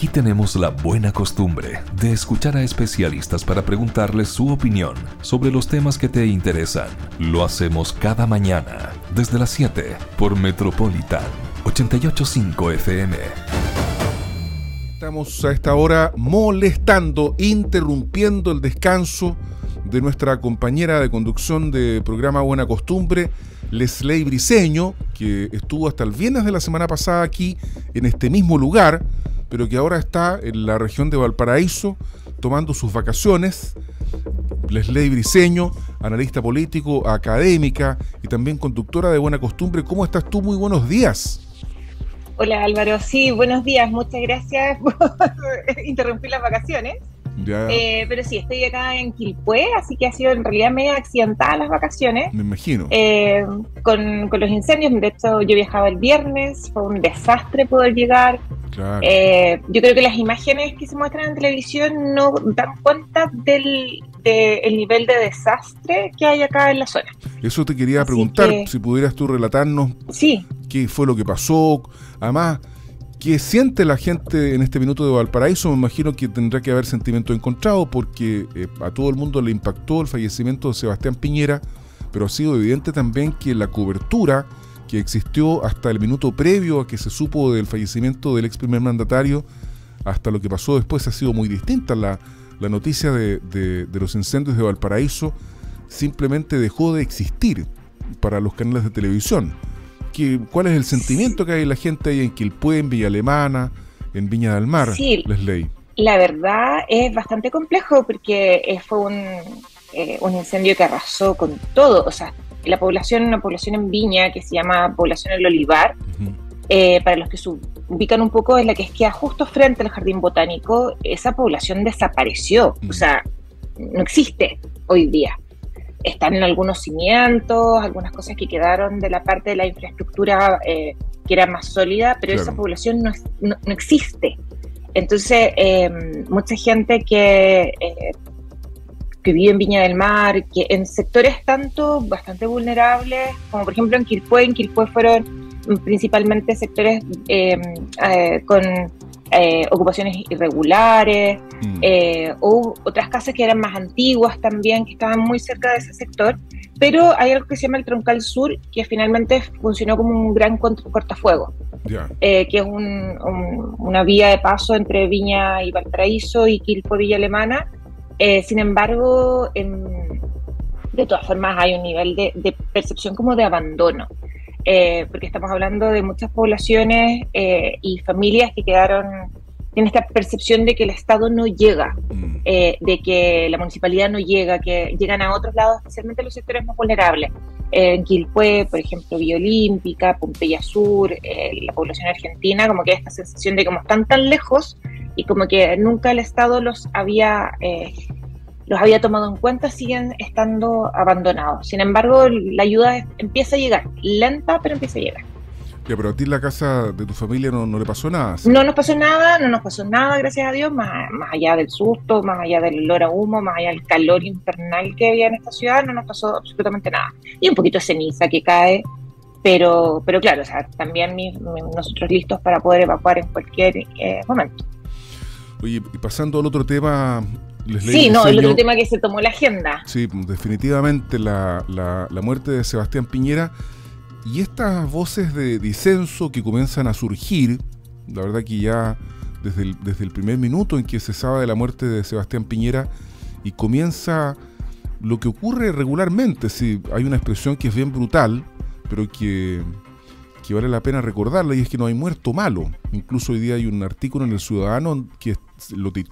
Aquí tenemos la buena costumbre de escuchar a especialistas para preguntarles su opinión sobre los temas que te interesan. Lo hacemos cada mañana desde las 7 por Metropolitan 885 FM. Estamos a esta hora molestando, interrumpiendo el descanso de nuestra compañera de conducción de programa Buena Costumbre, Lesley Briseño, que estuvo hasta el viernes de la semana pasada aquí en este mismo lugar, pero que ahora está en la región de Valparaíso tomando sus vacaciones. Lesley Briseño, analista político, académica y también conductora de Buena Costumbre. ¿Cómo estás tú? Muy buenos días. Hola Álvaro, sí, buenos días, muchas gracias por interrumpir las vacaciones. Eh, pero sí, estoy acá en Quilpué, así que ha sido en realidad medio accidentada las vacaciones. Me imagino. Eh, con, con, los incendios, de hecho yo viajaba el viernes, fue un desastre poder llegar. Claro. Eh, yo creo que las imágenes que se muestran en televisión no dan cuenta del el nivel de desastre que hay acá en la zona. Eso te quería preguntar, si pudieras tú relatarnos sí. qué fue lo que pasó. Además, ¿Qué siente la gente en este minuto de Valparaíso? Me imagino que tendrá que haber sentimiento encontrado porque eh, a todo el mundo le impactó el fallecimiento de Sebastián Piñera, pero ha sido evidente también que la cobertura que existió hasta el minuto previo a que se supo del fallecimiento del ex primer mandatario, hasta lo que pasó después ha sido muy distinta. La, la noticia de, de los incendios de Valparaíso simplemente dejó de existir para los canales de televisión cuál es el sentimiento que hay la gente ahí en Quilpué, en Villa Alemana, en Viña del Mar, sí, La verdad es bastante complejo porque eh, fue un, eh, un incendio que arrasó con todo. O sea, la población, una población en Viña que se llama Población El Olivar, eh, para los que se ubican un poco, es la que queda justo frente al Jardín Botánico. Esa población desapareció. O sea, no existe hoy día están en algunos cimientos, algunas cosas que quedaron de la parte de la infraestructura eh, que era más sólida, pero esa población no, no, existe. Entonces, em, mucha gente que, eh, que vive en Viña del Mar, que en sectores tanto bastante vulnerables, como por ejemplo en Quilpué, en Quilpué fueron principalmente sectores em, eh, con eh, ocupaciones irregulares, mm. eh, o otras casas que eran más antiguas también, que estaban muy cerca de ese sector. Pero hay algo que se llama el Troncal Sur, que finalmente funcionó como un gran cortafuego, eh, que es una vía de paso entre Viña y Valparaíso y Quilpo Villa Alemana. sin embargo, de todas formas hay un nivel de, de percepción como de abandono. Eh, porque estamos hablando de muchas poblaciones eh, y familias que quedaron en esta percepción de que el Estado no llega, mm. eh, de que la municipalidad no llega, que llegan a otros lados, especialmente los sectores más vulnerables. en Quilpué, por ejemplo, Vía Olímpica, Pompeya Sur, la población argentina, como que hay esta sensación de como están tan lejos y como que nunca el Estado los había los había tomado en cuenta, siguen estando abandonados. Sin embargo, la ayuda empieza a llegar, lenta, pero empieza a llegar. Ya, pero a ti la casa de tu familia no, le pasó nada. No nos pasó nada, no nos pasó nada, gracias a Dios, más, más allá del susto, más allá del olor a humo, más allá del calor infernal que había en esta ciudad, no nos pasó absolutamente nada. Y un poquito de ceniza que cae, pero, pero claro, o sea, también nosotros listos para poder evacuar en cualquier eh, momento. Oye, y pasando al otro tema, sí, no, el otro tema que se tomó la agenda. Sí, definitivamente la, la, muerte de Sebastián Piñera y estas voces de disenso que comienzan a surgir, la verdad que ya desde el, desde el primer minuto en que se sabe de la muerte de Sebastián Piñera y comienza lo que ocurre regularmente, sí, hay una expresión que es bien brutal, pero que, que vale la pena recordarla y es que no hay muerto malo. Incluso hoy día hay un artículo en El Ciudadano que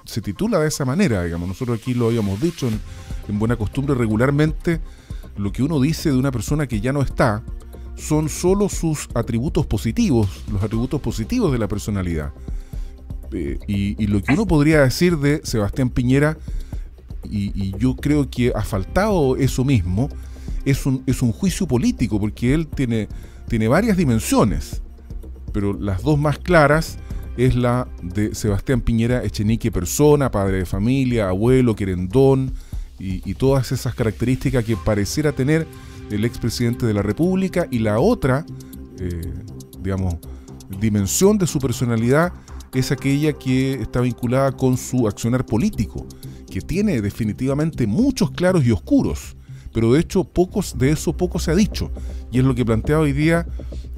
se titula de esa manera, digamos. Nosotros aquí lo habíamos dicho en, buena costumbre regularmente, lo que uno dice de una persona que ya no está son solo sus atributos positivos, los atributos positivos de la personalidad. Eh, y, lo que uno podría decir de Sebastián Piñera, y, yo creo que ha faltado eso mismo, es un, es un juicio político, porque él tiene, tiene varias dimensiones, pero las dos más claras es la de Sebastián Piñera Echenique persona, padre de familia, abuelo, querendón y, todas esas características que pareciera tener el expresidente de la República y la otra, eh, digamos, dimensión de su personalidad es aquella que está vinculada con su accionar político, que tiene definitivamente muchos claros y oscuros, pero de hecho pocos de eso poco se ha dicho y es lo que plantea hoy día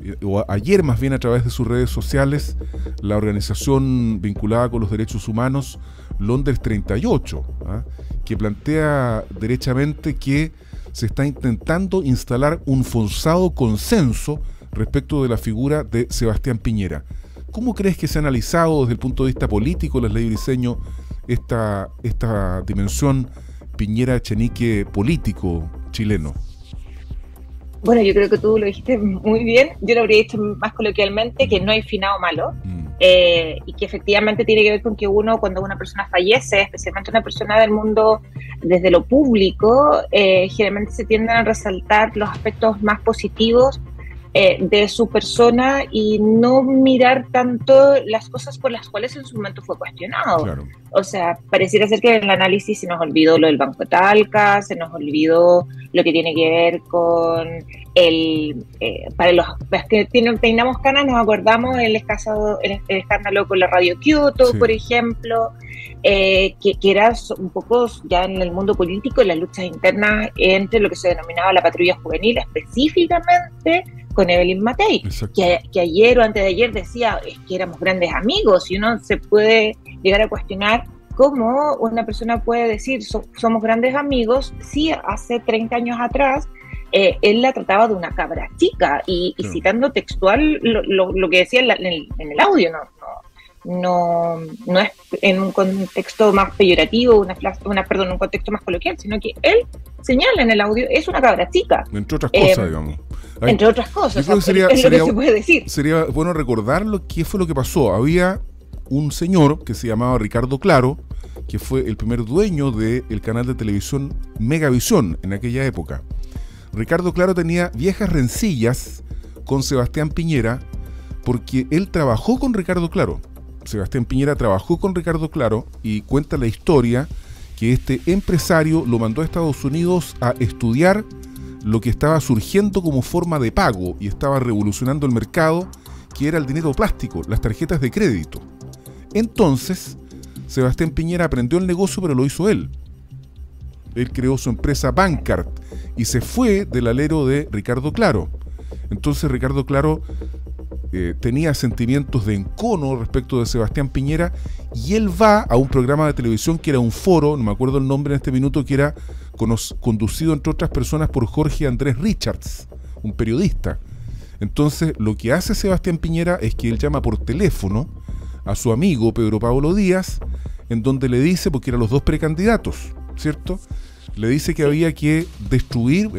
eh, o ayer más bien a través de sus redes sociales la organización vinculada con los derechos humanos Londres 38, ¿ah? que plantea derechamente que se está intentando instalar un forzado consenso respecto de la figura de Sebastián Piñera. ¿Cómo crees que se ha analizado desde el punto de vista político, las leyes de diseño, esta, esta dimensión Piñera-Chenique político chileno? Bueno, yo creo que tú lo dijiste muy bien. Yo lo habría dicho más coloquialmente que no hay finado malo mm. eh, y que efectivamente tiene que ver con que uno, cuando una persona fallece, especialmente una persona del mundo desde lo público, eh, generalmente se tienden a resaltar los aspectos más positivos eh, de su persona y no mirar tanto las cosas por las cuales en su momento fue cuestionado. O sea, pareciera ser que en el análisis se nos olvidó lo del Banco Talca, se nos olvidó lo que tiene que ver con el... Eh, para los, que tengamos canas nos acordamos el, escaso, el, escándalo con la radio Kyoto, por ejemplo, eh, que, que, era un poco ya en el mundo político las luchas internas entre lo que se denominaba la patrulla juvenil específicamente con Evelyn Matei, que, que, ayer o antes de ayer decía es que éramos grandes amigos y uno se puede llegar a cuestionar cómo una persona puede decir somos grandes amigos si hace 30 años atrás eh, él la trataba de una cabra chica y, citando textual lo, lo, que decía en, el, en, el, audio, no, no, no, es en un contexto más peyorativo, una, una, perdón, un contexto más coloquial, sino que él señala en el audio es una cabra chica. Entre otras cosas, eh, entre otras cosas. sería, Sería bueno recordar lo que fue lo que pasó. Había un señor que se llamaba Ricardo Claro, que fue el primer dueño del canal de televisión Megavisión en aquella época. Ricardo Claro tenía viejas rencillas con Sebastián Piñera porque él trabajó con Ricardo Claro. Sebastián Piñera trabajó con Ricardo Claro y cuenta la historia que este empresario lo mandó a Estados Unidos a estudiar lo que estaba surgiendo como forma de pago y estaba revolucionando el mercado, que era el dinero plástico, las tarjetas de crédito. Entonces, Sebastián Piñera aprendió el negocio, pero lo hizo él. Él creó su empresa Bancard y se fue del alero de Ricardo Claro. Entonces Ricardo Claro eh, tenía sentimientos de encono respecto de Sebastián Piñera y él va a un programa de televisión que era un foro, no me acuerdo el nombre en este minuto, que era conducido entre otras personas por Jorge Andrés Richards, un periodista. Entonces lo que hace Sebastián Piñera es que él llama por teléfono a su amigo Pedro Pablo Díaz, en donde le dice, porque eran los dos precandidatos, ¿cierto? Le dice que había que destruir,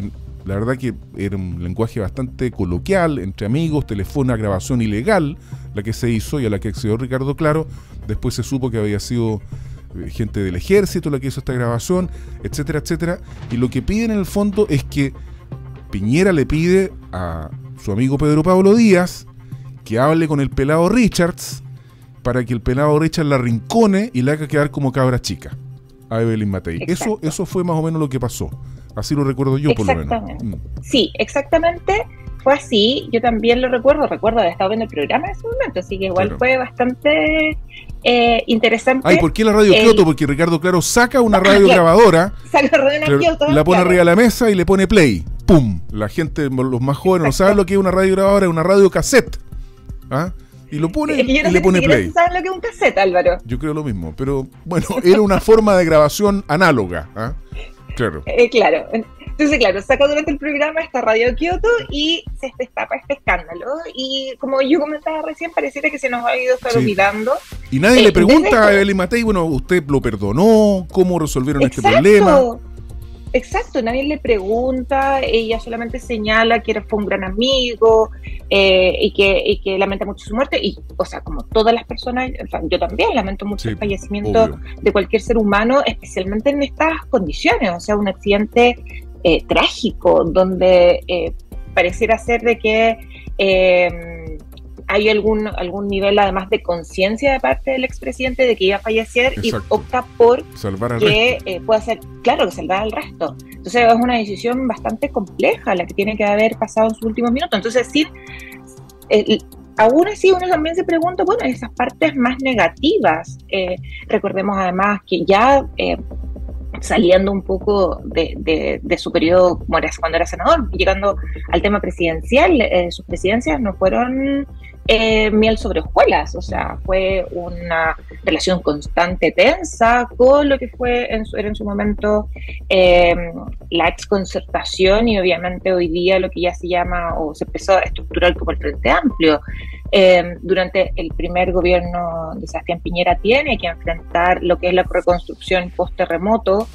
la verdad que era un lenguaje bastante coloquial, entre amigos, teléfono, grabación ilegal, la que se hizo y a la que accedió Ricardo Claro. Después se supo que había sido gente del ejército la que hizo esta grabación, etcétera, etcétera. Y lo que piden en el fondo es que Piñera le pide a su amigo Pedro Pablo Díaz que hable con el pelado Richards para que el pelado Richards la rincone y le haga quedar como cabra chica a Evelyn Matei. Eso, eso fue más o menos lo que pasó. Así lo recuerdo yo, por lo menos. Mm. Sí, exactamente. Fue así. Yo también lo recuerdo. Recuerdo haber estado viendo el programa en ese momento. Así que igual fue bastante eh, interesante. Ay, ¿por qué la radio Kyoto? Porque Ricardo Claro saca una radio grabadora. Saca radio. La pone arriba de la mesa y le pone play. ¡Pum! La gente, los más jóvenes, no saben lo que es una radio grabadora, es una radio cassette. ¿Ah? y lo pone y le pone play. ¿Sabes lo que es un cassette, Álvaro? Yo creo lo mismo, pero bueno, era una forma de grabación análoga. ¿ah? Claro. Eh, claro. Entonces, claro, saca durante el programa esta radio Kyoto y se destapa este escándalo. Y como yo comentaba recién, pareciera que se nos ha ido estar olvidando. Y nadie le eh, pregunta a Eli Matei, bueno, ¿usted lo perdonó? ¿Cómo resolvieron este problema? Exacto, nadie le pregunta, ella solamente señala que fue un gran amigo eh, y, que, que lamenta mucho su muerte. Y, o sea, como todas las personas, yo también lamento mucho el fallecimiento de cualquier ser humano, especialmente en estas condiciones. O sea, un accidente eh, trágico donde eh, pareciera ser de que hay algún, algún nivel además de conciencia de parte del expresidente de que iba a fallecer y opta por salvar que eh, pueda ser, claro, que salvar al resto. Entonces es una decisión bastante compleja la que tiene que haber pasado en sus últimos minutos. Entonces, sí, aún así uno también se pregunta, bueno, esas partes más negativas, eh, recordemos además que ya saliendo un poco de, su periodo cuando era senador, llegando al tema presidencial, eh, sus presidencias no fueron eh, miel sobre hojuelas, o sea, fue una relación constante, tensa, con lo que fue en su, en su momento eh, la exconcertación y obviamente hoy día lo que ya se llama o se empezó a estructurar como el Frente Amplio. Eh, durante el primer gobierno de Sebastián Piñera tiene que enfrentar lo que es la reconstrucción post-terremoto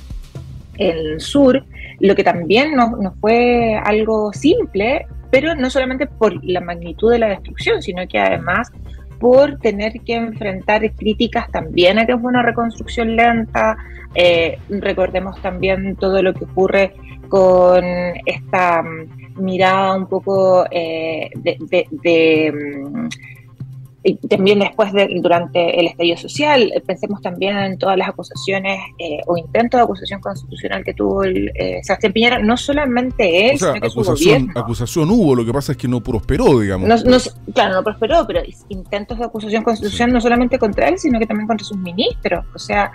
el sur, lo que también no, no fue algo simple, pero no solamente por la magnitud de la destrucción, sino que además por tener que enfrentar críticas también a que fue una reconstrucción lenta. Eh, recordemos también todo lo que ocurre con esta mm, mirada un poco eh, de, mm, y también después de, durante el estallido social, pensemos también en todas las acusaciones eh, o intentos de acusación constitucional que tuvo el, eh, Sebastián Piñera, no solamente él, sino que acusación, acusación hubo, lo que pasa es que no prosperó, digamos. claro, no prosperó, pero intentos de acusación constitucional no solamente contra él, sino que también contra sus ministros. O sea,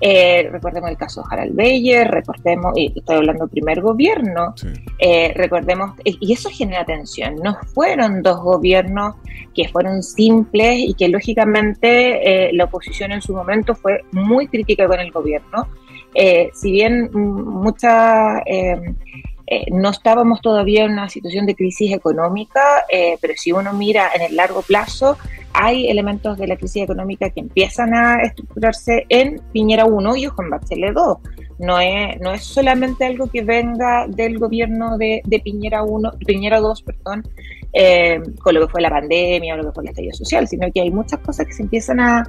eh, recordemos el caso de Harald Beyer, recordemos, y estoy hablando del primer gobierno, eh, recordemos, y eso genera tensión, no fueron dos gobiernos que fueron simples y que lógicamente eh, la oposición en su momento fue muy crítica con el gobierno, si bien muchas eh, no estábamos todavía en una situación de crisis económica, eh, pero si uno mira en el largo plazo, hay elementos de la crisis económica que empiezan a estructurarse en Piñera 1 y en Bachelet 2. No es, no es solamente algo que venga del gobierno de, Piñera 1, Piñera 2, perdón, eh, con lo que fue la pandemia o lo que fue la estallido social, sino que hay muchas cosas que se empiezan a,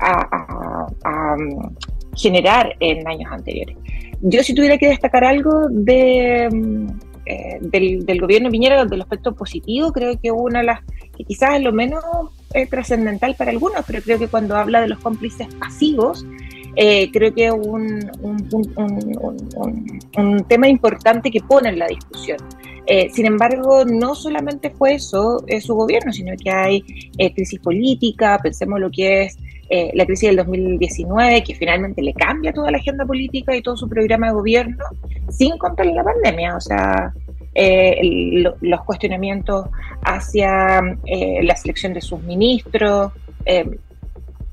a mm, generar en años anteriores. Yo si tuviera que destacar algo de, mm, eh, del, gobierno Piñera, del aspecto positivo, creo que una de las, que quizás lo menos eh, trascendental para algunos, pero creo que cuando habla de los cómplices pasivos, eh, creo que es un, un, tema importante que pone en la discusión. sin embargo, no solamente fue eso su gobierno, sino que hay crisis política, pensemos lo que es eh, la crisis del 2019, que finalmente le cambia toda la agenda política y todo su programa de gobierno, sin contar la pandemia. O sea, eh, los cuestionamientos hacia eh, la selección de sus ministros.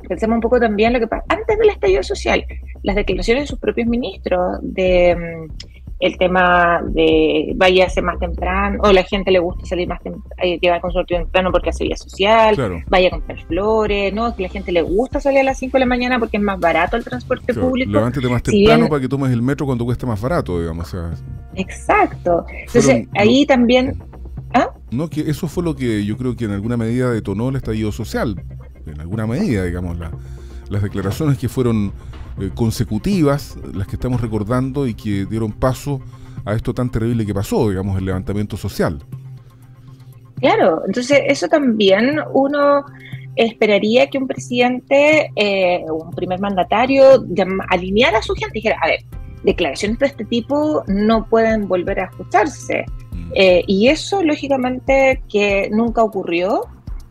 pensemos un poco también lo que pasa antes del estallido social, las declaraciones de sus propios ministros de mm, el tema de váyase más temprano, o la gente le gusta salir más temprano, eh, consultorio temprano porque hace vida social, vaya a comprar flores, ¿no? Que la gente le gusta salir a las 5 de la mañana porque es más barato el transporte público. Levántate más temprano para que tomes el metro cuando cueste más barato, digamos. Exacto. Entonces, ahí también... ¿ah? No, que eso fue lo que yo creo que en alguna medida detonó el estallido social. En alguna medida, digamos, las declaraciones que fueron eh, consecutivas, las que estamos recordando y que dieron paso a esto tan terrible que pasó, digamos, el levantamiento social. Claro, entonces eso también uno esperaría que un presidente, eh, un primer mandatario, alineara a su gente y dijera, a ver, declaraciones de este tipo no pueden volver a escucharse. Mm. Eh, y eso, lógicamente, que nunca ocurrió,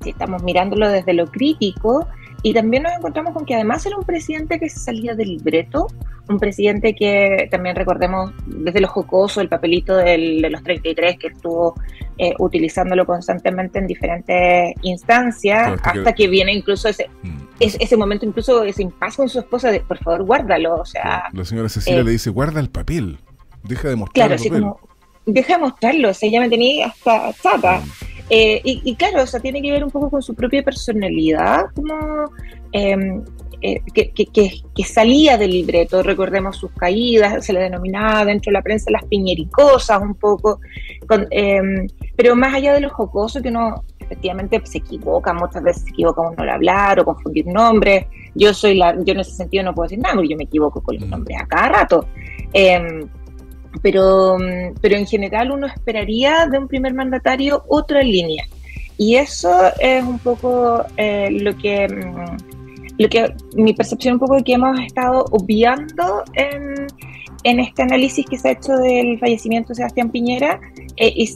si estamos mirándolo desde lo crítico, y también nos encontramos con que además era un presidente que se salía del libreto, un presidente que también recordemos desde lo jocoso, el papelito del, de los 33 que estuvo eh, utilizándolo constantemente en diferentes instancias, hasta que, viene incluso ese, mm. ese momento, incluso ese impasse con su esposa de por favor guárdalo. O sea, la señora Cecilia eh, le dice guarda el papel, deja de mostrarlo. Claro, así como deja de mostrarlo, o sea, ella me tenía hasta chata. Mm. Eh, y, claro, o sea, tiene que ver un poco con su propia personalidad, como em, eh, que, que, salía del libreto, recordemos sus caídas, se le denominaba dentro de la prensa las piñericosas un poco, em, pero más allá de lo jocoso que uno efectivamente se equivoca, muchas veces se equivoca uno al hablar o confundir nombres, yo soy la, yo en ese sentido no puedo decir nada, porque yo me equivoco con los mm. nombres a cada rato. Pero, pero en general uno esperaría de un primer mandatario otra línea. Y eso es un poco eh, lo que lo que mi percepción un poco de que hemos estado obviando en, en este análisis que se ha hecho del fallecimiento de Sebastián Piñera eh, y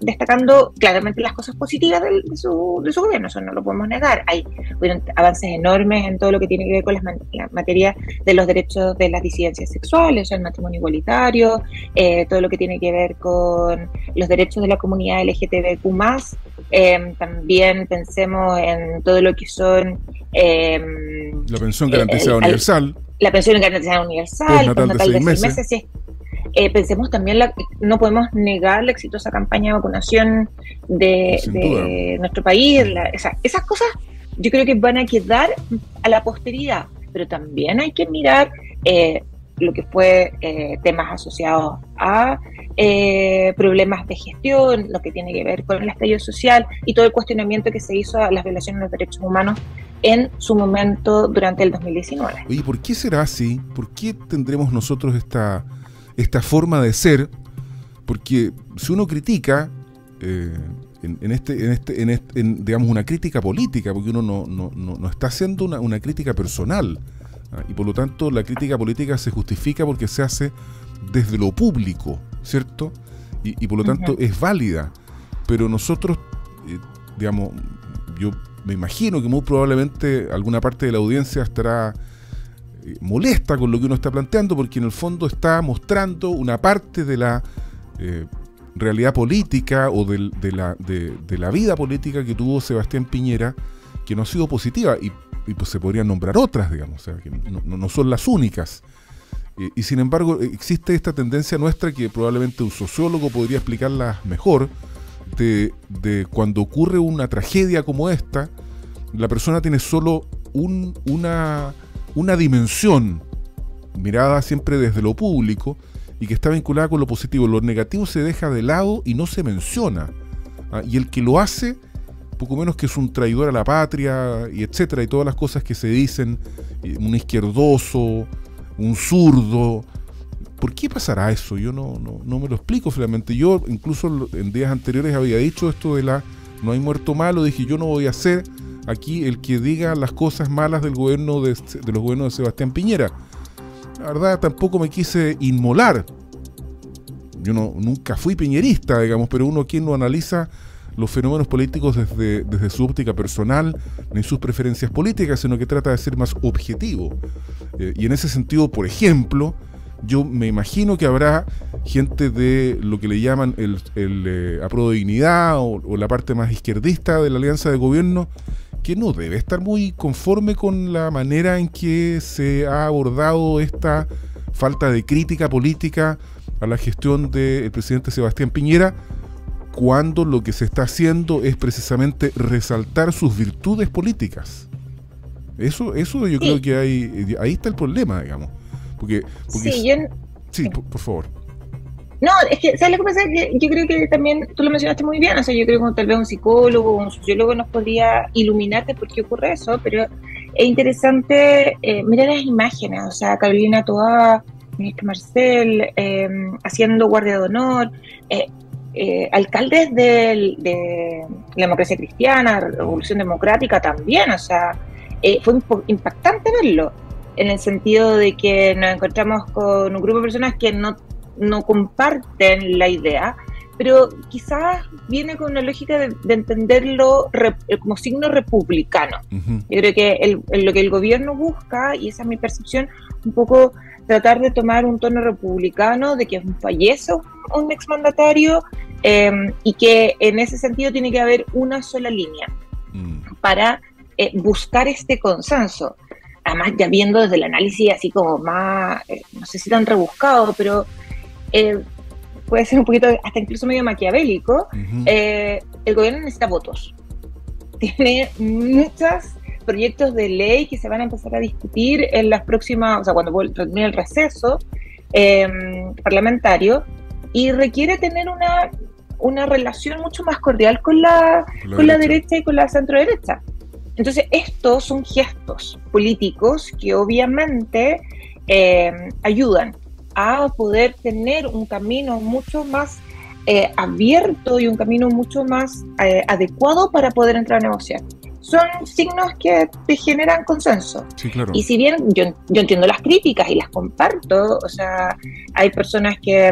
destacando claramente las cosas positivas de, su, de, su, gobierno, eso no lo podemos negar. Hay avances enormes en todo lo que tiene que ver con las la materia de los derechos de las disidencias sexuales, o sea, el matrimonio igualitario, eh, todo lo que tiene que ver con los derechos de la comunidad LGTBQ+, eh, también pensemos en todo lo que son... la pensión garantizada universal la pensión garantizada universal, natal de seis meses. Eh, pensemos también, la, no podemos negar la exitosa campaña de vacunación de, nuestro país. esas cosas yo creo que van a quedar a la posteridad, pero también hay que mirar eh, lo que fue eh, temas asociados a problemas de gestión, lo que tiene que ver con el estallido social y todo el cuestionamiento que se hizo a las violaciones de los derechos humanos en su momento durante el 2019. Oye, ¿por qué será así? ¿Por qué tendremos nosotros esta, esta forma de ser? Porque si uno critica, eh, en, este, en, este, en, este, digamos, una crítica política, porque uno no, no, no, está haciendo una, una crítica personal, ¿ah? y por lo tanto la crítica política se justifica porque se hace desde lo público, ¿cierto? Y, por lo tanto es válida. Pero nosotros, eh, digamos, yo me imagino que muy probablemente alguna parte de la audiencia estará eh, molesta con lo que uno está planteando, porque en el fondo está mostrando una parte de la eh, realidad política o de, la, vida política que tuvo Sebastián Piñera, que no ha sido positiva, y, pues se podrían nombrar otras, digamos, o sea, que no, son las únicas. Eh, y sin embargo, existe esta tendencia nuestra que probablemente un sociólogo podría explicarla mejor, de, cuando ocurre una tragedia como esta, la persona tiene solo una, una dimensión mirada siempre desde lo público y que está vinculada con lo positivo. Lo negativo se deja de lado y no se menciona. ¿ah? Y el que lo hace, poco menos que es un traidor a la patria y etcétera, y todas las cosas que se dicen, un izquierdoso, un zurdo, ¿Por qué pasará eso? Yo no, no, me lo explico finalmente. Yo incluso en días anteriores había dicho esto de la no hay muerto malo, dije yo no voy a ser aquí el que diga las cosas malas del gobierno de, de los gobiernos de Sebastián Piñera. La verdad tampoco me quise inmolar. Yo no, nunca fui piñerista, digamos, pero uno quien no analiza los fenómenos políticos desde, desde su óptica personal, ni sus preferencias políticas, sino que trata de ser más objetivo. Eh, y en ese sentido, por ejemplo, yo me imagino que habrá gente de lo que le llaman el, el eh, de dignidad o, la parte más izquierdista de la alianza de gobierno que no debe estar muy conforme con la manera en que se ha abordado esta falta de crítica política a la gestión del presidente Sebastián Piñera, cuando lo que se está haciendo es precisamente resaltar sus virtudes políticas. Eso, eso yo creo que hay, ahí está el problema, digamos. Porque, sí, yo, sí, Por, favor. No, es que, ¿sabes lo que pasa? Que yo creo que también tú lo mencionaste muy bien, o sea, yo creo que tal vez un psicólogo o un sociólogo nos podría iluminarte por qué ocurre eso, pero es interesante eh, mirar las imágenes, o sea, Carolina Toa, ministro Marcel, em, haciendo guardia de honor, eh, eh, alcaldes de, de, la democracia cristiana, revolución democrática también, o sea, fue impactante verlo en el sentido de que nos encontramos con un grupo de personas que no, no comparten la idea, pero quizás viene con una lógica de, entenderlo como signo republicano. Yo creo que lo que el gobierno busca, y esa es mi percepción, un poco tratar de tomar un tono republicano, de que fallece un exmandatario eh, y que en ese sentido tiene que haber una sola línea mm. para eh, buscar este consenso además ya viendo desde el análisis así como más, eh, no sé si tan rebuscado, pero eh, puede ser un poquito, hasta incluso medio maquiavélico, eh, el gobierno necesita votos. Tiene muchos proyectos de ley que se van a empezar a discutir en las próximas, o sea, cuando termine el receso em, parlamentario, y requiere tener una, una relación mucho más cordial con la, con la derecha y con la centro derecha. Entonces, estos son gestos políticos que obviamente eh, ayudan a poder tener un camino mucho más eh, abierto y un camino mucho más eh, adecuado para poder entrar a negociar. son signos que te generan consenso. Sí, claro. Y si bien yo, yo entiendo las críticas y las comparto, o sea, hay personas que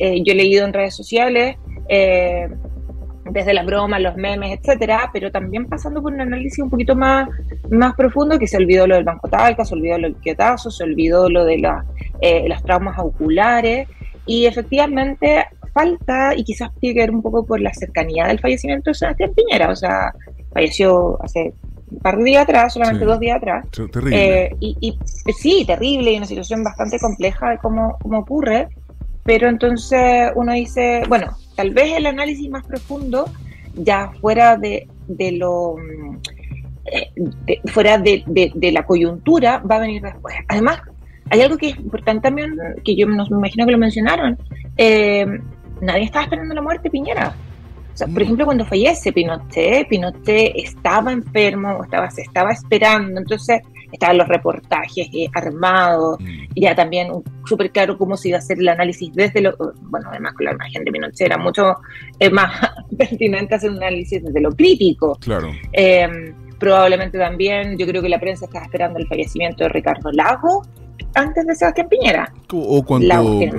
eh, yo he leído en redes sociales, eh, desde las bromas, los memes, etcétera, pero también pasando por un análisis un poquito más, más profundo, que se olvidó lo del Banco Talca, se olvidó lo del quietazo, se olvidó lo de la, eh, las traumas oculares, y efectivamente falta, y quizás tiene que ver un poco por la cercanía del fallecimiento de Sebastián Piñera, o sea, falleció hace un par de días atrás, solamente dos días atrás. Terrible. Eh, y, y, sí, terrible, y una situación bastante compleja de cómo, cómo ocurre, pero entonces uno dice, bueno, tal vez el análisis más profundo, ya fuera de, de lo eh, fuera de, de, la coyuntura, va a venir después. Además, hay algo que es importante también, que yo me imagino que lo mencionaron, eh, nadie estaba esperando la muerte de Piñera. O sea, por mm. ejemplo, cuando fallece Pinochet, Pinochet estaba enfermo, estaba, se estaba esperando, entonces estaban los reportajes eh, armados, mm. ya también súper claro cómo se iba a hacer el análisis desde lo, bueno, además con la imagen de Pinochet era mucho eh, más pertinente hacer un análisis desde lo crítico. Claro. Eh, probablemente también, yo creo que la prensa estaba esperando el fallecimiento de Ricardo Lago antes de Sebastián Piñera. O cuando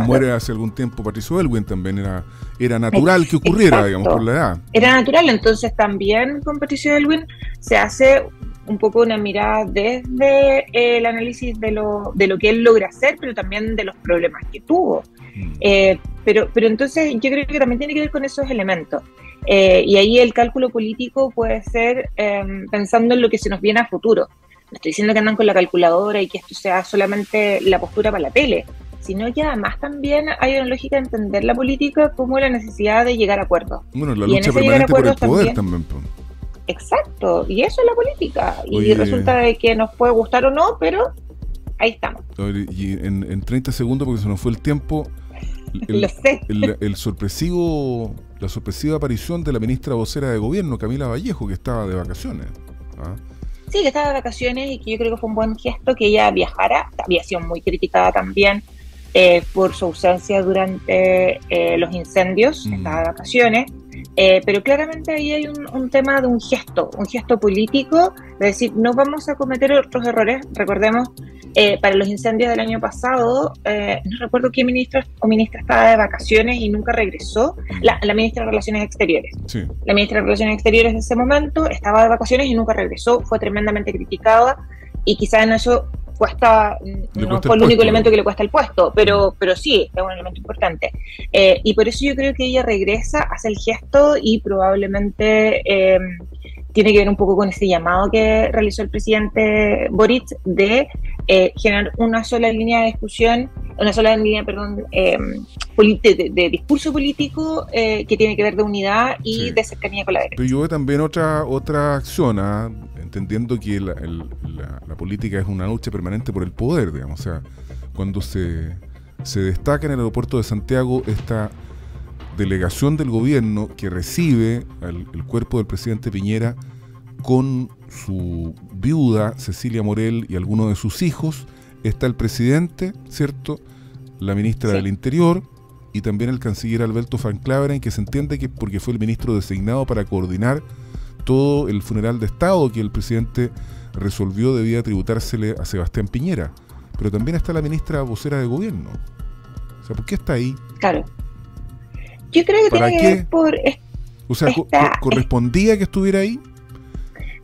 muere hace algún tiempo Patricio Elwin también era, era natural que ocurriera, digamos, por la edad. Era natural, entonces también con Patricio Elwin se hace un poco una mirada desde eh, el análisis de lo, de lo que él logra hacer, pero también de los problemas que tuvo. Mm. Eh, pero, pero entonces yo creo que también tiene que ver con esos elementos. Eh, y ahí el cálculo político puede ser em, pensando en lo que se nos viene a futuro. No estoy diciendo que andan con la calculadora y que esto sea solamente la postura para la tele, sino que además también hay una lógica de entender la política como la necesidad de llegar a acuerdos. Bueno, la lucha permanente por el poder también Exacto, y eso es la política. y resulta de que nos puede gustar o no, pero ahí estamos. Y en, 30 segundos, porque se nos fue el tiempo, el, sorpresivo, la sorpresiva aparición de la ministra vocera de gobierno, Camila Vallejo, que estaba de vacaciones. ¿ah? Sí, que estaba de vacaciones y que yo creo que fue un buen gesto que ella viajara. Había sido muy criticada también eh, por su ausencia durante eh, los incendios, mm. estaba de vacaciones. Eh, pero claramente ahí hay un, tema de un gesto, un gesto político, de decir, no vamos a cometer otros errores. Recordemos, eh, para los incendios del año pasado, eh, no recuerdo qué ministro o ministra estaba de vacaciones y nunca regresó, la, ministra de Relaciones Exteriores. La ministra de Relaciones Exteriores en ese momento estaba de vacaciones y nunca regresó, fue tremendamente criticada y quizás en eso cuesta, no fue el, único elemento que le cuesta el puesto, pero, pero sí, es un elemento importante. Eh, y por eso yo creo que ella regresa, hace el gesto y probablemente eh, tiene que ver un poco con ese llamado que realizó el presidente Boric de eh, generar una sola línea de discusión, una sola línea, perdón, de, discurso político que tiene que ver de unidad y de cercanía con la derecha. Pero yo veo también otra, otra acción, ¿ah? Entendiendo que la, política es una lucha permanente por el poder, digamos. O sea, cuando se, se destaca en el aeropuerto de Santiago esta delegación del gobierno que recibe el cuerpo del presidente Piñera con su viuda Cecilia Morel y algunos de sus hijos, está el presidente, ¿cierto? La ministra del Interior y también el canciller Alberto Van en que se entiende que porque fue el ministro designado para coordinar todo el funeral de Estado que el presidente resolvió debía tributársele a Sebastián Piñera. Pero también está la ministra vocera de gobierno. O sea, ¿por qué está ahí? Claro. Yo creo que tiene que ver por. O sea, ¿correspondía que estuviera ahí?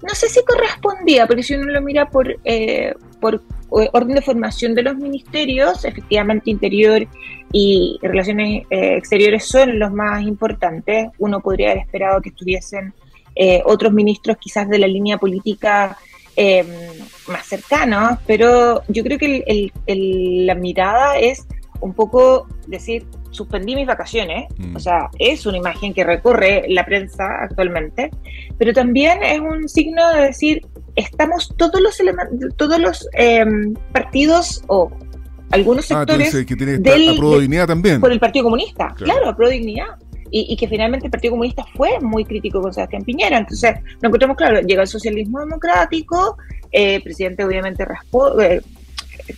No sé si correspondía, porque si uno lo mira por, eh, por eh, orden de formación de los ministerios, efectivamente Interior y Relaciones eh, Exteriores son los más importantes. Uno podría haber esperado que estuviesen eh, otros ministros quizás de la línea política eh, más cercanos, pero yo creo que la mirada es un poco decir, suspendí mis vacaciones, mm. o sea, es una imagen que recorre la prensa actualmente, pero también es un signo de decir, estamos todos los todos los em, partidos o algunos ah, sectores que tiene dignidad también. por el Partido Comunista, claro, claro dignidad y, que finalmente el Partido Comunista fue muy crítico con Sebastián Piñera. Entonces, nos encontramos claro, llega el socialismo democrático, eh, el presidente obviamente eh,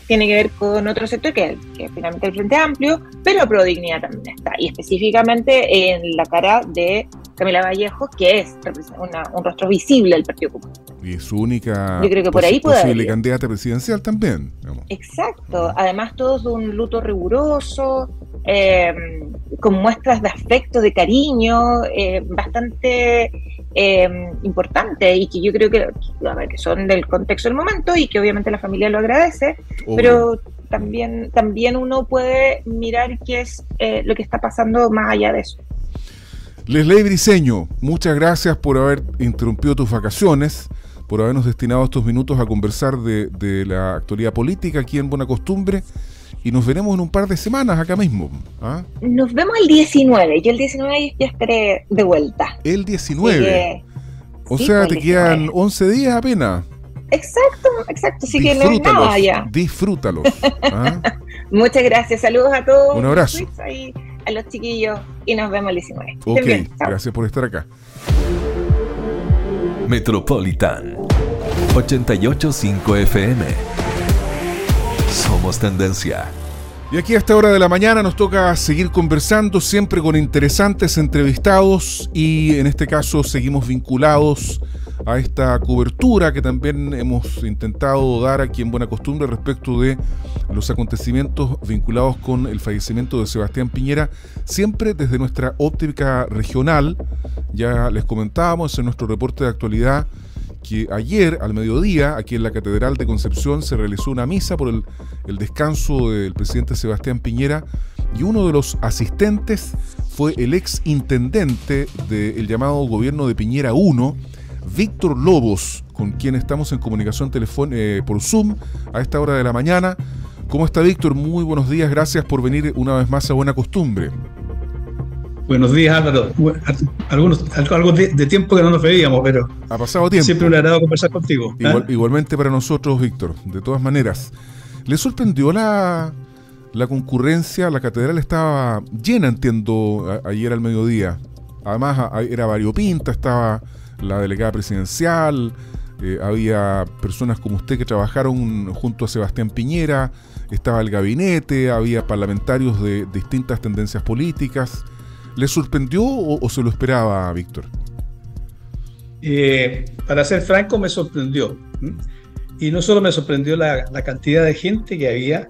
tiene que ver con otro sector que, que finalmente el Frente Amplio, pero Prodignidad también está, y específicamente en la cara de Camila Vallejo, que es un rostro visible del Partido Comunista. Y es su única Yo creo que por ahí posible candidata presidencial también. Exacto. Además, todos de un luto riguroso, eh, con muestras de afecto, de cariño, eh, bastante eh, importante y que yo creo que, a ver, que son del contexto del momento y que obviamente la familia lo agradece, pero también, también uno puede mirar qué es lo que está pasando más allá de eso. Leslie Briseño, muchas gracias por haber interrumpido tus vacaciones, por habernos destinado estos minutos a conversar de, la actualidad política aquí en Buena Costumbre y nos veremos en un par de semanas acá mismo. ¿ah? Nos vemos el 19, yo el 19 ya estaré de vuelta. El 19. o sea, te quedan 11 días apenas. Exacto, exacto, así que no es nada ya. Disfrútalos. ¿ah? Muchas gracias, saludos a todos. Un abrazo a los chiquillos y nos vemos el 19. Ok, gracias por estar acá. Metropolitan 885 FM. Somos tendencia. Y aquí a esta hora de la mañana nos toca seguir conversando, siempre con interesantes entrevistados y en este caso seguimos vinculados a esta cobertura que también hemos intentado dar aquí en Buena Costumbre respecto de los acontecimientos vinculados con el fallecimiento de Sebastián Piñera, siempre desde nuestra óptica regional. Ya les comentábamos en nuestro reporte de actualidad que ayer al mediodía, aquí en la Catedral de Concepción, se realizó una misa por el, descanso del presidente Sebastián Piñera y uno de los asistentes fue el ex intendente del llamado gobierno de Piñera 1, Víctor Lobos, con quien estamos en comunicación eh, por Zoom a esta hora de la mañana. ¿Cómo está Víctor? Muy buenos días, gracias por venir una vez más a Buena Costumbre. Buenos días, Álvaro. Algunos, algo de, tiempo que no nos veíamos, pero. Ha pasado tiempo. Siempre un agrado conversar contigo. ¿eh? igualmente para nosotros, Víctor, de todas maneras. ¿Le sorprendió la, la concurrencia? La catedral estaba llena, entiendo, ayer al mediodía. Además, era variopinta, estaba la delegada presidencial, eh, había personas como usted que trabajaron junto a Sebastián Piñera, estaba el gabinete, había parlamentarios de distintas tendencias políticas. ¿Le sorprendió o, se lo esperaba, Víctor? Eh, para ser franco, me sorprendió. Y no solo me sorprendió la, cantidad de gente que había,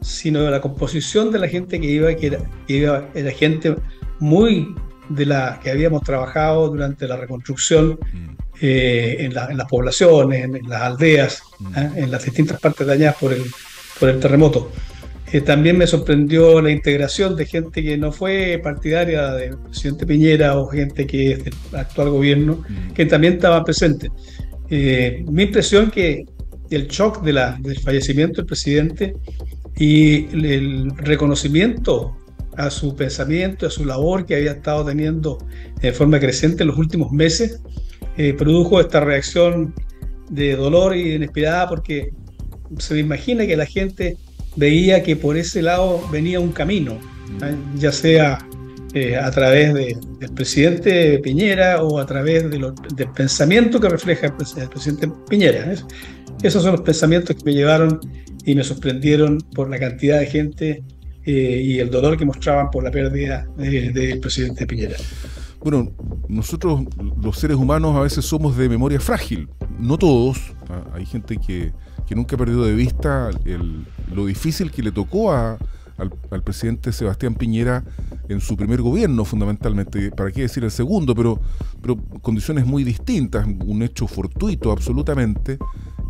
sino la composición de la gente que iba, que era, que iba, era gente muy de la que habíamos trabajado durante la reconstrucción mm. eh, en, las poblaciones, en, las aldeas, mm. ¿eh? en las distintas partes dañadas por el, por el terremoto. Eh, también me sorprendió la integración de gente que no fue partidaria del presidente Piñera o gente que es del actual gobierno, mm. que también estaba presente. mi impresión que el shock de la, del fallecimiento del presidente y el reconocimiento a su pensamiento, a su labor que había estado teniendo de forma creciente en los últimos meses, eh, produjo esta reacción de dolor y inesperada porque se me imagina que la gente veía que por ese lado venía un camino, ya sea eh, a través del presidente Piñera o a través del pensamiento que refleja el, presidente Piñera. Esos son los pensamientos que me llevaron y me sorprendieron por la cantidad de gente eh, y el dolor que mostraban por la pérdida del presidente Piñera. Bueno, nosotros los seres humanos a veces somos de memoria frágil, no todos, ¿ah? hay gente que, nunca ha perdido de vista lo difícil que le tocó a, al, presidente Sebastián Piñera en su primer gobierno, fundamentalmente, para qué decir el segundo, pero, pero condiciones muy distintas, un hecho fortuito absolutamente,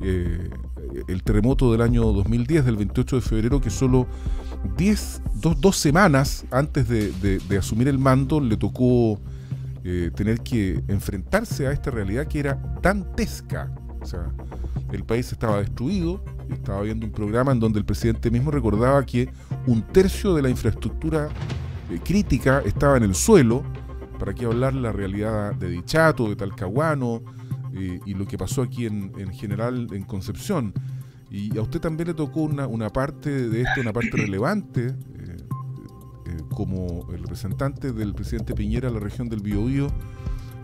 eh, el terremoto del año 2010, del 28 de febrero, que solo 10, dos, semanas antes de, asumir el mando le tocó eh, tener que enfrentarse a esta realidad que era dantesca. O sea, el país estaba destruido, estaba viendo un programa en donde el presidente mismo recordaba que un tercio de la infraestructura eh, crítica estaba en el suelo, para qué hablar la realidad de Dichato, de Talcahuano, eh, y lo que pasó aquí en, en general en Concepción. Y a usted también le tocó una, una parte de esto, una parte relevante, como el representante del presidente Piñera en la región del Biobío.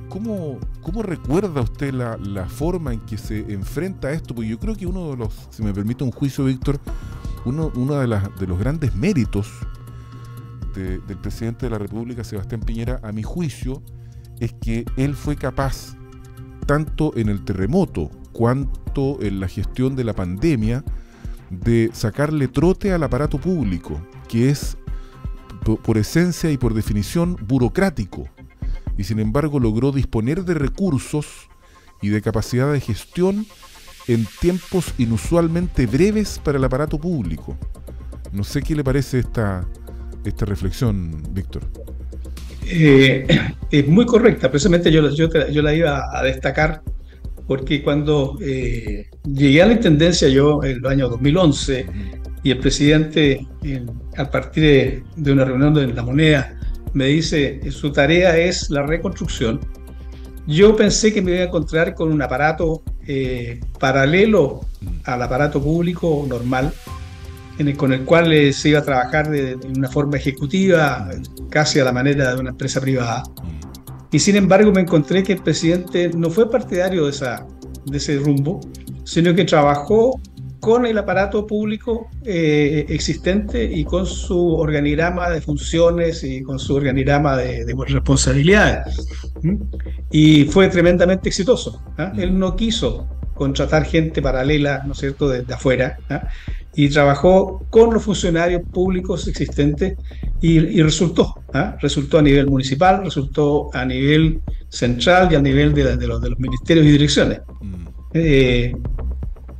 ¿Cómo, ¿Cómo recuerda usted la, la, forma en que se enfrenta a esto? Porque yo creo que uno de los, si me permite un juicio, Víctor, uno, uno de los grandes méritos del presidente de la República, Sebastián Piñera, a mi juicio, es que él fue capaz, tanto en el terremoto cuanto en la gestión de la pandemia, de sacarle trote al aparato público, que es por esencia y por definición burocrático, y sin embargo logró disponer de recursos y de capacidad de gestión en tiempos inusualmente breves para el aparato público. No sé qué le parece esta, esta reflexión, Víctor. Eh, es muy correcta, precisamente yo, yo, yo, la iba a destacar porque cuando eh, llegué a la Intendencia yo en el año 2011 y el presidente a partir de, una reunión de la moneda me dice su tarea es la reconstrucción, yo pensé que me iba a encontrar con un aparato eh, paralelo al aparato público normal, con el cual eh, se iba a trabajar de, una forma ejecutiva, casi a la manera de una empresa privada. Y sin embargo me encontré que el presidente no fue partidario de, esa, de ese rumbo, sino que trabajó con el aparato público eh, existente y con su organigrama de funciones y con su organigrama de, responsabilidades. Y fue tremendamente exitoso. ¿ah? Él no quiso contratar gente paralela, ¿no es cierto?, desde afuera, ¿ah? y trabajó con los funcionarios públicos existentes y, resultó, ¿ah? resultó a nivel municipal, resultó a nivel central y a nivel de, los, de los, ministerios y direcciones. Mm.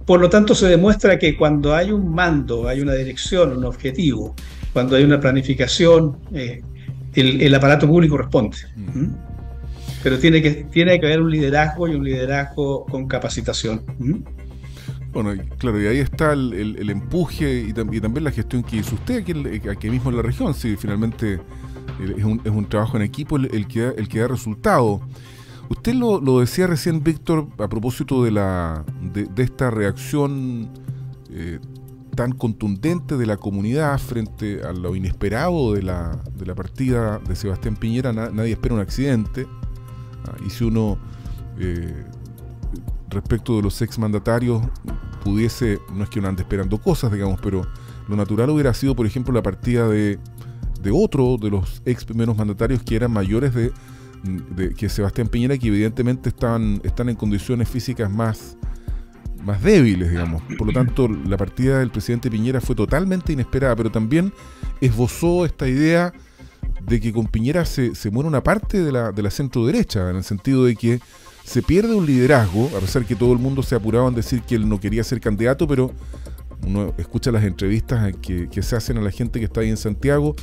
Por lo tanto, se demuestra que cuando hay un mando, hay una dirección, un objetivo, cuando hay una planificación, eh, el, aparato público responde. Mm. Pero tiene que, tiene que haber un liderazgo y un liderazgo con capacitación. ¿Mm? Bueno, claro, y ahí está el, empuje y, también la gestión que hizo usted aquí, mismo en la región. Si finalmente eh, es un, es un trabajo en equipo el, que, el que da resultado. Usted lo, decía recién, Víctor, a propósito de, la, de, esta reacción eh, tan contundente de la comunidad frente a lo inesperado de la, de la partida de Sebastián Piñera. nadie espera un accidente. Ah, y si uno, eh, respecto de los exmandatarios, pudiese, no es que uno ande esperando cosas, digamos, pero lo natural hubiera sido, por ejemplo, la partida de, de otro de los ex primeros mandatarios que eran mayores de que Sebastián Piñera, que evidentemente están, están en condiciones físicas más, más débiles, digamos. Por lo tanto, la partida del presidente Piñera fue totalmente inesperada, pero también esbozó esta idea de que con Piñera se, se muere una parte de la, de la centro derecha, en el sentido de que se pierde un liderazgo, a pesar que todo el mundo se apuraba en decir que él no quería ser candidato, pero uno escucha las entrevistas que, que se hacen a la gente que está ahí en Santiago,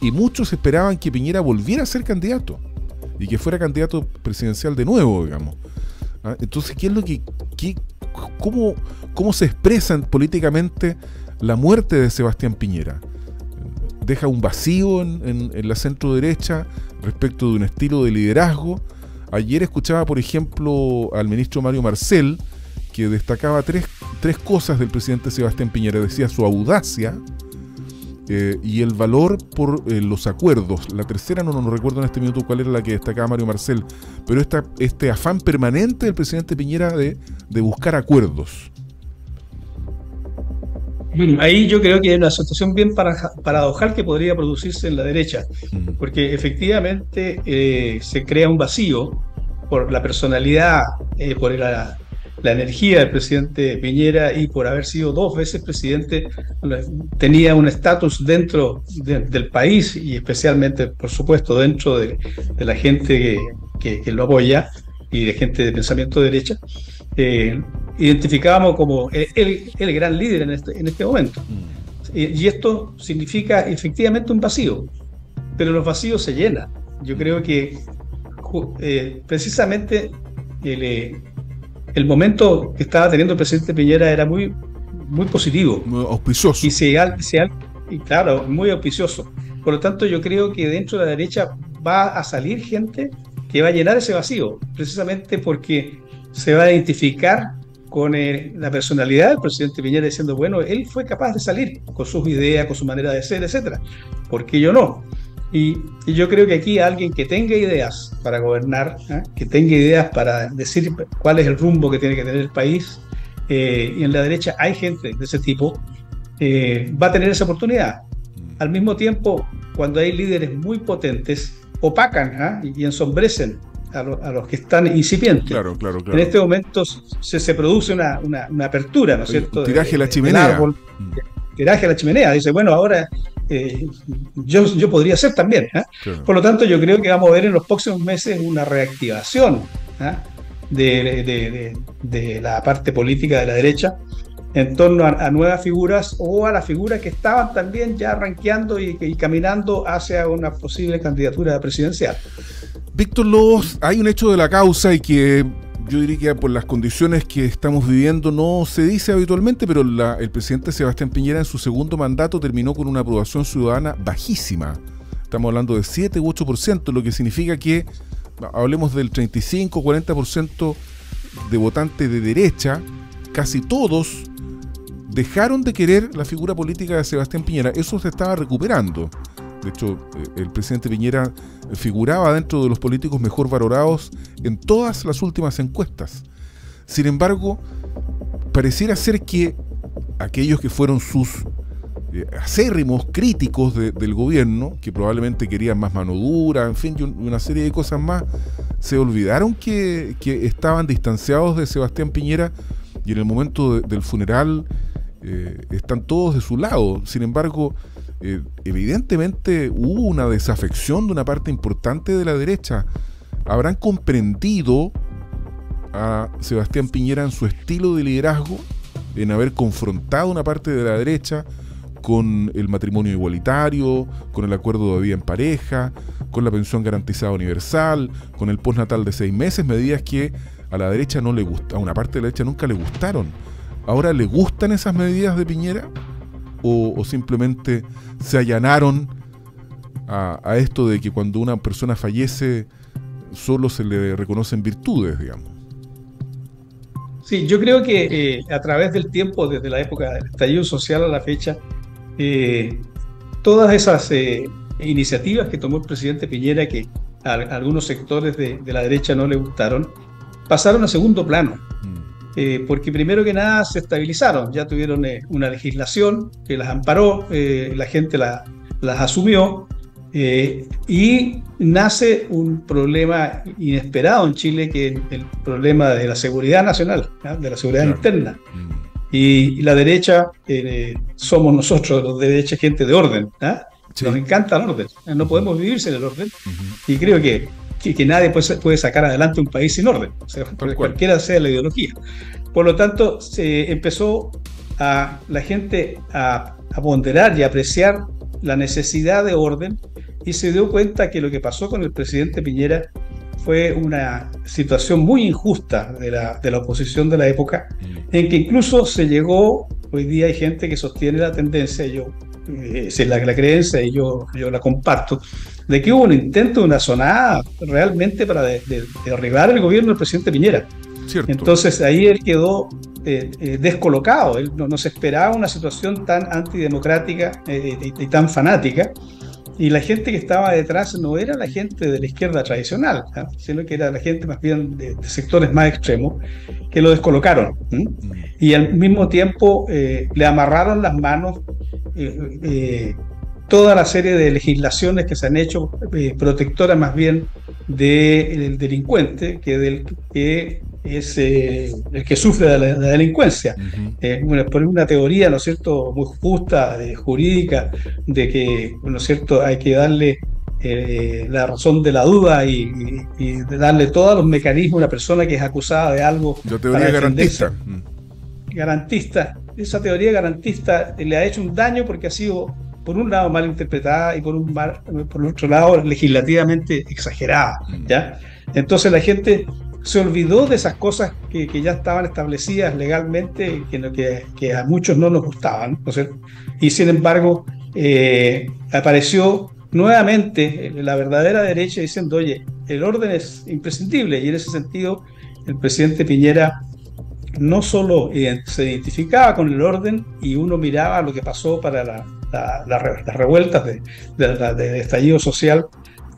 y muchos esperaban que Piñera volviera a ser candidato y que fuera candidato presidencial de nuevo, digamos. ¿Ah? Entonces, ¿qué es lo que, cómo, cómo se expresa políticamente la muerte de Sebastián Piñera? Deja un vacío en, la centro derecha respecto de un estilo de liderazgo. Ayer escuchaba, por ejemplo, al ministro Mario Marcel, que destacaba tres, tres cosas del presidente Sebastián Piñera. Decía su audacia, eh, y el valor por eh, los acuerdos. La tercera no, no, recuerdo en este minuto cuál era la que destacaba Mario Marcel, pero esta, este afán permanente del presidente Piñera de, de buscar acuerdos. ahí yo creo que hay una situación bien paradojal que podría producirse en la derecha, mm. porque efectivamente eh, se crea un vacío por la personalidad, por la, la energía del presidente Piñera y por haber sido dos veces presidente, tenía un estatus dentro del país y especialmente, por supuesto, dentro de, la gente que, lo apoya y de gente de pensamiento de derecha. Eh, identificábamos como el, el, gran líder en este, en este momento. Mm. Y, esto significa efectivamente un vacío, pero los vacíos se llenan. Yo creo que eh, precisamente el, eh, el momento que estaba teniendo el presidente Piñera era muy, muy positivo. Muy auspicioso. Y, se, y claro, muy auspicioso. Por lo tanto, yo creo que dentro de la derecha va a salir gente que va a llenar ese vacío, precisamente porque se va a identificar con eh, la personalidad del presidente Piñera diciendo, bueno, él fue capaz de salir con sus ideas, con su manera de ser, etcétera. ¿Por qué yo no? Y, yo creo que aquí alguien que tenga ideas para gobernar, ¿eh? que tenga ideas para decir cuál es el rumbo que tiene que tener el país, eh, y en la derecha hay gente de ese tipo, eh, va a tener esa oportunidad. Al mismo tiempo, cuando hay líderes muy potentes, opacan y ensombrecen a, los que están incipientes. Claro, claro, En este momento se, se produce una, una, apertura, ¿no es cierto? tiraje a la chimenea. tiraje a la chimenea. Dice, bueno, ahora eh, yo, yo podría ser también. ¿eh? Por lo tanto, yo creo que vamos a ver en los próximos meses una reactivación ¿eh? de, de, la parte política de la derecha en torno a, nuevas figuras o a las figuras que estaban también ya ranqueando y, y, caminando hacia una posible candidatura presidencial. Víctor Lobos, hay un hecho de la causa y que yo diría que por las condiciones que estamos viviendo no se dice habitualmente, pero el presidente Sebastián Piñera en su segundo mandato terminó con una aprobación ciudadana bajísima. Estamos hablando de 7 u 8%, lo que significa que hablemos del 35-40% de votantes de derecha, casi todos dejaron de querer la figura política de Sebastián Piñera. Eso se estaba recuperando. De hecho, eh, el presidente Piñera figuraba dentro de los políticos mejor valorados en todas las últimas encuestas. Sin embargo, pareciera ser que aquellos que fueron sus eh, acérrimos críticos del gobierno, que probablemente querían más mano dura, en fin, una serie de cosas más, se olvidaron que, estaban distanciados de Sebastián Piñera y en el momento del funeral eh, están todos de su lado. Sin embargo, eh, evidentemente hubo una desafección de una parte importante de la derecha. Habrán comprendido a Sebastián Piñera en su estilo de liderazgo, en haber confrontado una parte de la derecha con el matrimonio igualitario, con el acuerdo de vida en pareja, con la pensión garantizada universal, con el postnatal de seis meses, medidas que a la derecha no le gusta, a una parte de la derecha nunca le gustaron. Ahora le gustan esas medidas de Piñera o, simplemente se allanaron a, esto de que cuando una persona fallece solo se le reconocen virtudes, digamos. Sí, yo creo que eh, a través del tiempo, desde la época del estallido social a la fecha, eh, todas esas eh, iniciativas que tomó el presidente Piñera, que a, algunos sectores de, la derecha no le gustaron, pasaron a segundo plano. Eh, porque primero que nada se estabilizaron, ya tuvieron eh, una legislación que las amparó, eh, la gente las asumió y nace un problema inesperado en Chile que es el problema de la seguridad nacional, de la seguridad interna. Mm. Y, la derecha somos nosotros, los de derecha, gente de orden. Nos encanta el orden, no podemos vivir sin el orden. Y creo que que, nadie puede, puede, sacar adelante un país sin orden, o sea, cualquiera sea la ideología. Por lo tanto, se empezó a la gente a, ponderar y apreciar la necesidad de orden y se dio cuenta que lo que pasó con el presidente Piñera fue una situación muy injusta de la, de la oposición de la época, mm. en que incluso se llegó, hoy día hay gente que sostiene la tendencia, yo eh, es la, la, creencia y yo, yo la comparto, de que hubo un intento de una zonada realmente para derribar el gobierno del presidente Piñera. Entonces ahí él quedó eh, eh, descolocado, él no, se esperaba una situación tan antidemocrática y, tan fanática. Y la gente que estaba detrás no era la gente de la izquierda tradicional, sino que era la gente más bien de, sectores más extremos que lo descolocaron. Mm. Y al mismo tiempo le amarraron las manos eh, eh, toda la serie de legislaciones que se han hecho eh, protectoras más bien del delincuente que del que es el que sufre de la, delincuencia. bueno, por una teoría, ¿no es cierto?, muy justa, jurídica, de que, ¿no es cierto?, hay que darle la razón de la duda y, darle todos los mecanismos a una persona que es acusada de algo. La teoría garantista. Garantista esa teoría garantista le ha hecho un daño porque ha sido, por un lado, mal interpretada y por, un por otro lado, legislativamente exagerada. Mm. ¿ya? Entonces la gente se olvidó de esas cosas que, ya estaban establecidas legalmente, que, que, a muchos no nos gustaban. Y sin embargo, eh, apareció nuevamente la verdadera derecha diciendo, oye, el orden es imprescindible. Y en ese sentido, el presidente Piñera no solo se identificaba con el orden y uno miraba lo que pasó para las revueltas de, de, estallido social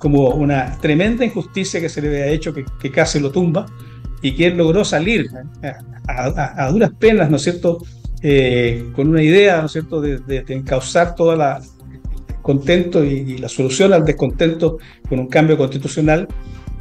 como una tremenda injusticia que se le había hecho que, casi lo tumba y que él logró salir eh, a, duras penas, ¿no es cierto?, eh, con una idea, ¿no es cierto?, de, encauzar toda la contento y, la solución al descontento con un cambio constitucional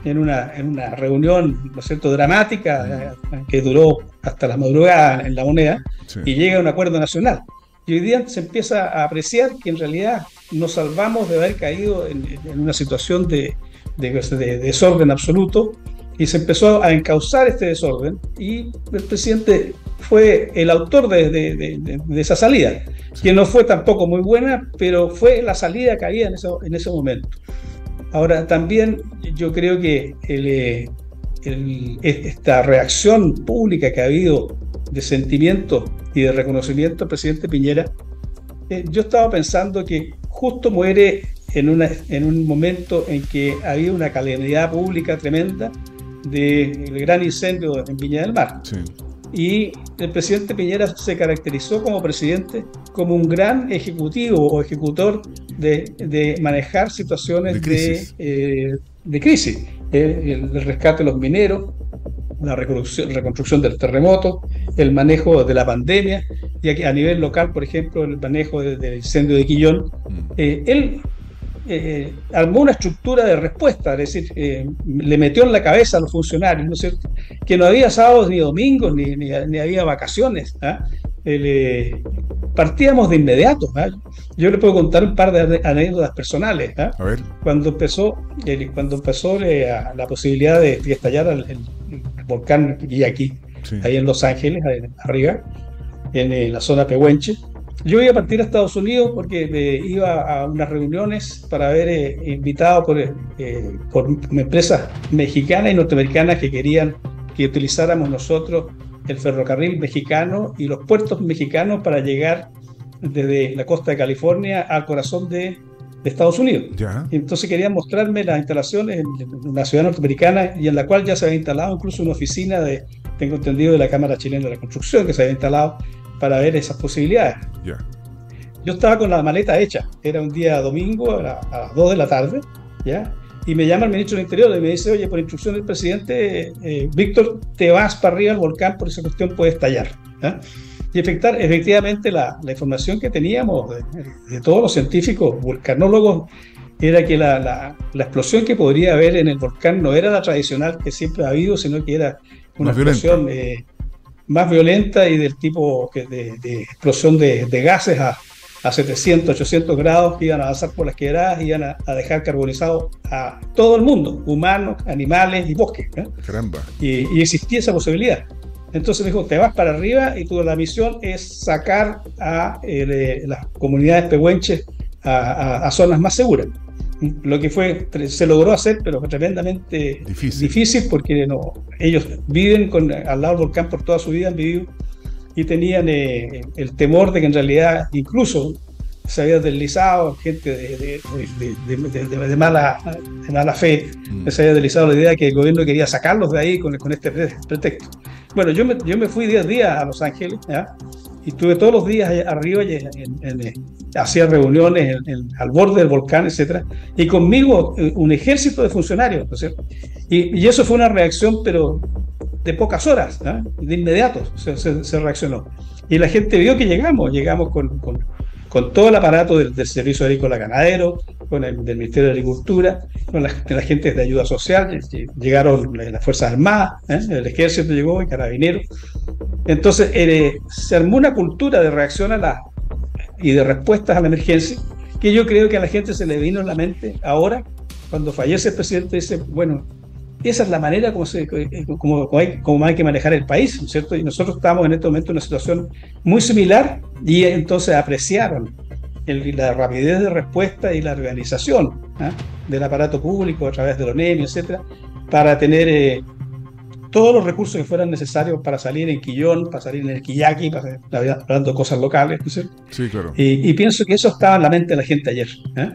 en una, en una reunión, ¿no es cierto?, dramática, eh, que duró hasta la madrugada en la moneda, y llega a un acuerdo nacional. Y hoy día se empieza a apreciar que en realidad nos salvamos de haber caído en, una situación de, de, desorden absoluto y se empezó a encauzar este desorden y el presidente fue el autor de, esa salida, que no fue tampoco muy buena, pero fue la salida que había en ese, en ese momento. Ahora, también yo creo que eh, esta reacción pública que ha habido de sentimiento y de reconocimiento al presidente Piñera, eh, yo estaba pensando que justo muere en, una, en un momento en que había una calamidad pública tremenda del gran incendio en Viña del Mar. Y el presidente Piñera se caracterizó como presidente como un gran ejecutivo o ejecutor de, manejar situaciones de crisis, de, eh, crisis. El, rescate de los mineros, la reconstrucción, reconstrucción del terremoto, el manejo de la pandemia, y aquí a nivel local, por ejemplo, el manejo del incendio de Quillón. Mm. Eh, él eh, armó una estructura de respuesta, es decir, eh, le metió en la cabeza a los funcionarios, ¿no es cierto? Que no había sábados ni domingos, ni, ni, había vacaciones. ¿ah? Eh, partíamos de inmediato. ¿ah? Yo le puedo contar un par de anécdotas personales. ¿ah? Cuando empezó, cuando empezó la posibilidad de, estallar el, volcán Guiyaquí, ahí en Los Ángeles, arriba, en la zona Pehuenche, yo iba a partir a Estados Unidos porque eh, iba a unas reuniones para haber eh, invitado por, eh, por empresas mexicanas y norteamericanas que querían que utilizáramos nosotros el ferrocarril mexicano y los puertos mexicanos para llegar desde la costa de California al corazón de, Estados Unidos. Entonces querían mostrarme las instalaciones en, una ciudad norteamericana y en la cual ya se había instalado incluso una oficina de, tengo entendido, de la Cámara Chilena de la Construcción que se había instalado para ver esas posibilidades. Yo estaba con la maleta hecha, era un día domingo a, las 2 de la tarde, ¿ya? y me llama el ministro del Interior y me dice, oye, por instrucción del presidente, eh, Víctor, te vas para arriba al volcán, por esa cuestión puede estallar. Y efectar, efectivamente la, la, información que teníamos de, todos los científicos vulcanólogos era que la, la, la, explosión que podría haber en el volcán no era la tradicional que siempre ha habido, sino que era una explosión eh, más violenta y del tipo que de, explosión de, gases a, a, 700, 800 grados que iban a avanzar por las quebradas y iban a, dejar carbonizado a todo el mundo, humanos, animales y bosques. Caramba. Y, existía esa posibilidad. Entonces me dijo, te vas para arriba y tu la misión es sacar a eh, las comunidades pehuenches a, zonas más seguras lo que fue, se logró hacer, pero fue tremendamente difícil, porque no, ellos viven con, al lado del volcán por toda su vida, han vivido y tenían eh, el temor de que en realidad incluso se había deslizado gente de, de, mala, mala fe, mm. se había deslizado la idea de que el gobierno quería sacarlos de ahí con, con este pretexto. Bueno, yo me, yo me fui 10 días a Los Ángeles, ¿ya? y estuve todos los días arriba y eh, hacía reuniones al borde del volcán, etcétera, y conmigo eh, un ejército de funcionarios, ¿no y, y, eso fue una reacción, pero de pocas horas, ¿ah? de inmediato se, se, reaccionó. Y la gente vio que llegamos, llegamos con, con, con todo el aparato del, Servicio Agrícola Ganadero, con el del Ministerio de Agricultura, con la, la gente de ayuda social, llegaron las Fuerzas Armadas, ¿eh? el Ejército llegó, el Carabinero, entonces, eh, se armó una cultura de reacción a la y de respuestas a la emergencia que yo creo que a la gente se le vino en la mente ahora, cuando fallece el presidente, dice, bueno, esa es la manera como, se, eh, como, hay, como hay que manejar el país, ¿no es cierto? Y nosotros estamos en este momento en una situación muy similar y entonces apreciaron la rapidez de respuesta y la organización ¿ah? del aparato público a través de los NEMI, etcétera, para tener eh, todos los recursos que fueran necesarios para salir en Quillón, para salir en el Quillaki, para, hablando de cosas locales. Sí, claro. Y, pienso que eso estaba en la mente de la gente ayer. ¿eh?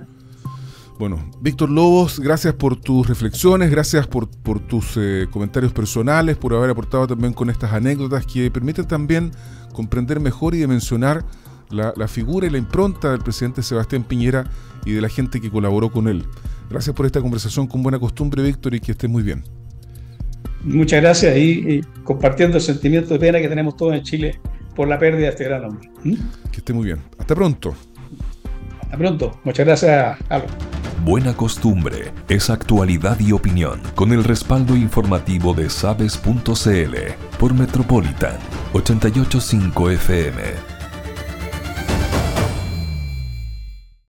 Bueno, Víctor Lobos, gracias por tus reflexiones, gracias por, por tus eh, comentarios personales, por haber aportado también con estas anécdotas que permiten también comprender mejor y dimensionar la, la figura y la impronta del presidente Sebastián Piñera y de la gente que colaboró con él. Gracias por esta conversación con buena costumbre, Víctor, y que estés muy bien. Muchas gracias y, compartiendo el sentimiento de pena que tenemos todos en Chile por la pérdida de este gran hombre. ¿Mm? Que esté muy bien. Hasta pronto. Hasta pronto. Muchas gracias, Aldo. Buena Costumbre es actualidad y opinión con el respaldo informativo de sabes.cl por Metropolitan 885 FM